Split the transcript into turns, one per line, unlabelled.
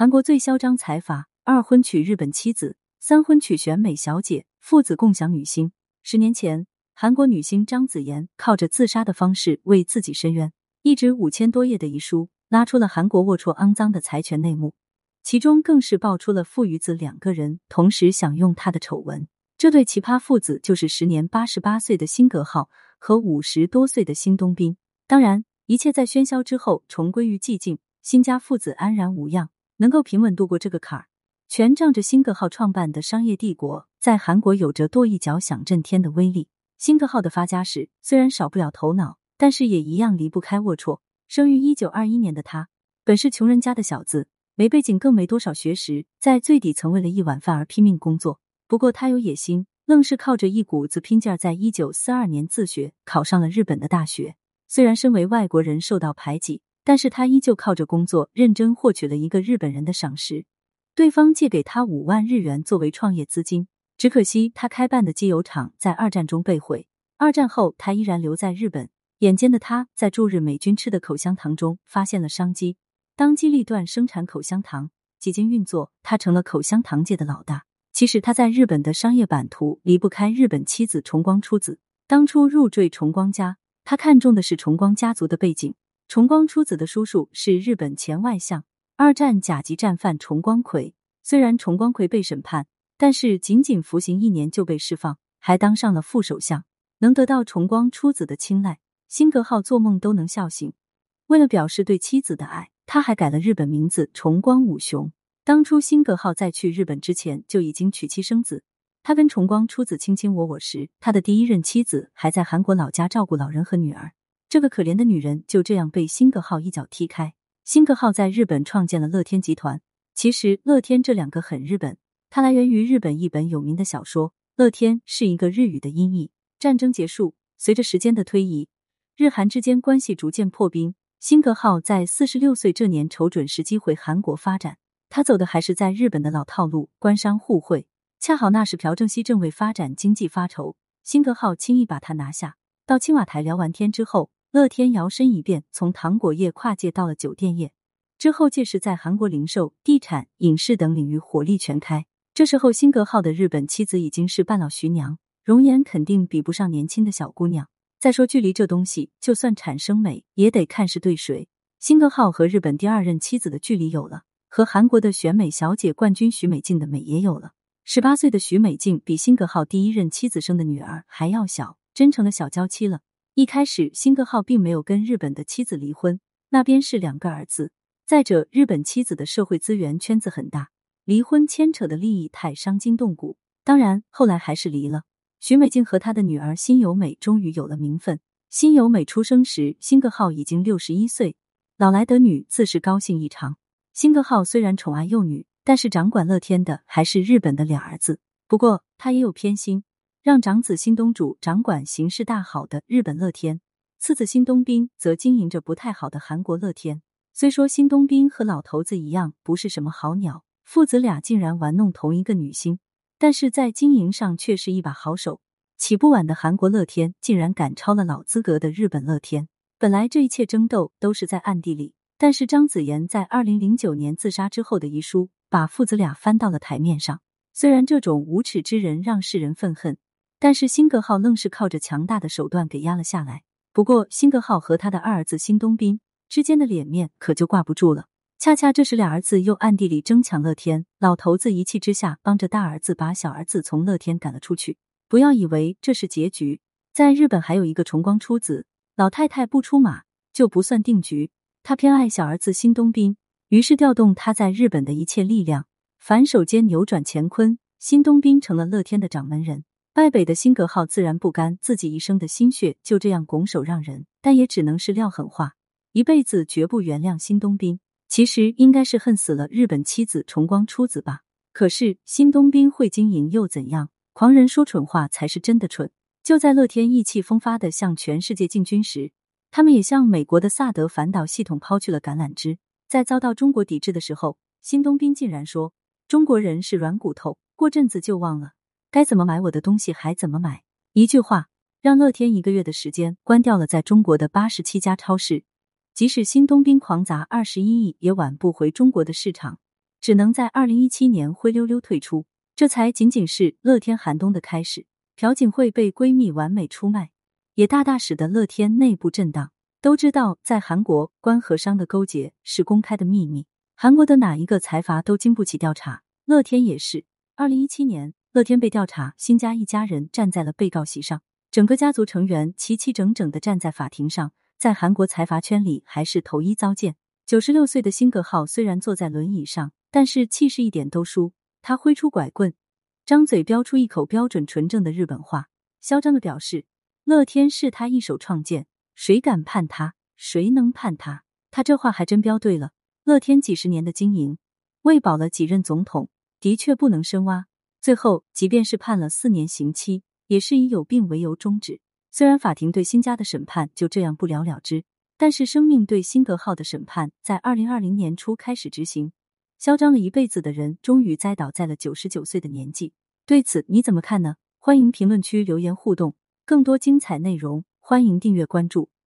韩国最嚣张财阀，二婚娶日本妻子，三婚娶选美小姐，父子共享女星。十年前，韩国女星张子妍靠着自杀的方式为自己申冤，一纸五千多页的遗书拉出了韩国龌龊肮脏的财权内幕，其中更是爆出了父与子两个人同时享用他的丑闻。这对奇葩父子就是时年八十八岁的辛格浩和五十多岁的辛东彬。当然，一切在喧嚣之后重归于寂静，辛家父子安然无恙。能够平稳度过这个坎儿，全仗着辛格号创办的商业帝国，在韩国有着跺一脚响震天的威力。辛格号的发家史虽然少不了头脑，但是也一样离不开龌龊。生于一九二一年的他，本是穷人家的小子，没背景，更没多少学识，在最底层为了一碗饭而拼命工作。不过他有野心，愣是靠着一股子拼劲儿，在一九四二年自学考上了日本的大学。虽然身为外国人受到排挤。但是他依旧靠着工作认真获取了一个日本人的赏识，对方借给他五万日元作为创业资金。只可惜他开办的机油厂在二战中被毁，二战后他依然留在日本。眼尖的他在驻日美军吃的口香糖中发现了商机，当机立断生产口香糖，几经运作，他成了口香糖界的老大。其实他在日本的商业版图离不开日本妻子重光出子。当初入赘重光家，他看中的是重光家族的背景。重光出子的叔叔是日本前外相、二战甲级战犯重光葵。虽然重光葵被审判，但是仅仅服刑一年就被释放，还当上了副首相。能得到重光出子的青睐，辛格浩做梦都能笑醒。为了表示对妻子的爱，他还改了日本名字重光武雄。当初辛格浩在去日本之前就已经娶妻生子。他跟重光出子卿卿我我时，他的第一任妻子还在韩国老家照顾老人和女儿。这个可怜的女人就这样被辛格浩一脚踢开。辛格浩在日本创建了乐天集团。其实“乐天”这两个很日本，它来源于日本一本有名的小说。乐天是一个日语的音译。战争结束，随着时间的推移，日韩之间关系逐渐破冰。辛格浩在四十六岁这年瞅准时机回韩国发展。他走的还是在日本的老套路，官商互惠。恰好那时朴正熙正为发展经济发愁，辛格浩轻易把他拿下。到青瓦台聊完天之后。乐天摇身一变，从糖果业跨界到了酒店业，之后届时在韩国零售、地产、影视等领域火力全开。这时候，辛格浩的日本妻子已经是半老徐娘，容颜肯定比不上年轻的小姑娘。再说距离这东西，就算产生美，也得看是对谁。辛格浩和日本第二任妻子的距离有了，和韩国的选美小姐冠军徐美静的美也有了。十八岁的徐美静比辛格浩第一任妻子生的女儿还要小，真成了小娇妻了。一开始，辛格浩并没有跟日本的妻子离婚，那边是两个儿子。再者，日本妻子的社会资源圈子很大，离婚牵扯的利益太伤筋动骨。当然，后来还是离了。徐美静和她的女儿辛由美终于有了名分。辛由美出生时，辛格浩已经六十一岁，老来得女，自是高兴异常。辛格浩虽然宠爱幼女，但是掌管乐天的还是日本的俩儿子。不过，他也有偏心。让长子新东主掌管形势大好的日本乐天，次子新东彬则经营着不太好的韩国乐天。虽说新东彬和老头子一样不是什么好鸟，父子俩竟然玩弄同一个女星，但是在经营上却是一把好手。起步晚的韩国乐天竟然赶超了老资格的日本乐天。本来这一切争斗都是在暗地里，但是张子妍在二零零九年自杀之后的遗书，把父子俩翻到了台面上。虽然这种无耻之人让世人愤恨。但是辛格浩愣是靠着强大的手段给压了下来。不过辛格浩和他的二儿子辛东彬之间的脸面可就挂不住了。恰恰这时俩儿子又暗地里争抢乐天，老头子一气之下帮着大儿子把小儿子从乐天赶了出去。不要以为这是结局，在日本还有一个重光出子，老太太不出马就不算定局。他偏爱小儿子辛东彬，于是调动他在日本的一切力量，反手间扭转乾坤，辛东彬成了乐天的掌门人。败北的辛格号自然不甘自己一生的心血就这样拱手让人，但也只能是撂狠话，一辈子绝不原谅辛东彬。其实应该是恨死了日本妻子重光出子吧。可是新东兵会经营又怎样？狂人说蠢话才是真的蠢。就在乐天意气风发的向全世界进军时，他们也向美国的萨德反导系统抛去了橄榄枝。在遭到中国抵制的时候，辛东彬竟然说：“中国人是软骨头，过阵子就忘了。”该怎么买我的东西还怎么买？一句话让乐天一个月的时间关掉了在中国的八十七家超市。即使新东兵狂砸二十一亿，也挽不回中国的市场。只能在二零一七年灰溜溜退出。这才仅仅是乐天寒冬的开始。朴槿惠被闺蜜完美出卖，也大大使得乐天内部震荡。都知道，在韩国，官和商的勾结是公开的秘密，韩国的哪一个财阀都经不起调查。乐天也是。二零一七年，乐天被调查，辛家一家人站在了被告席上，整个家族成员齐齐整整的站在法庭上，在韩国财阀圈里还是头一遭见。九十六岁的辛格浩虽然坐在轮椅上，但是气势一点都输。他挥出拐棍，张嘴飙出一口标准纯正的日本话，嚣张的表示：“乐天是他一手创建。”谁敢判他？谁能判他？他这话还真标对了。乐天几十年的经营，喂饱了几任总统，的确不能深挖。最后，即便是判了四年刑期，也是以有病为由终止。虽然法庭对辛家的审判就这样不了了之，但是生命对辛格浩的审判在二零二零年初开始执行。嚣张了一辈子的人，终于栽倒在了九十九岁的年纪。对此你怎么看呢？欢迎评论区留言互动。更多精彩内容，欢迎订阅关注。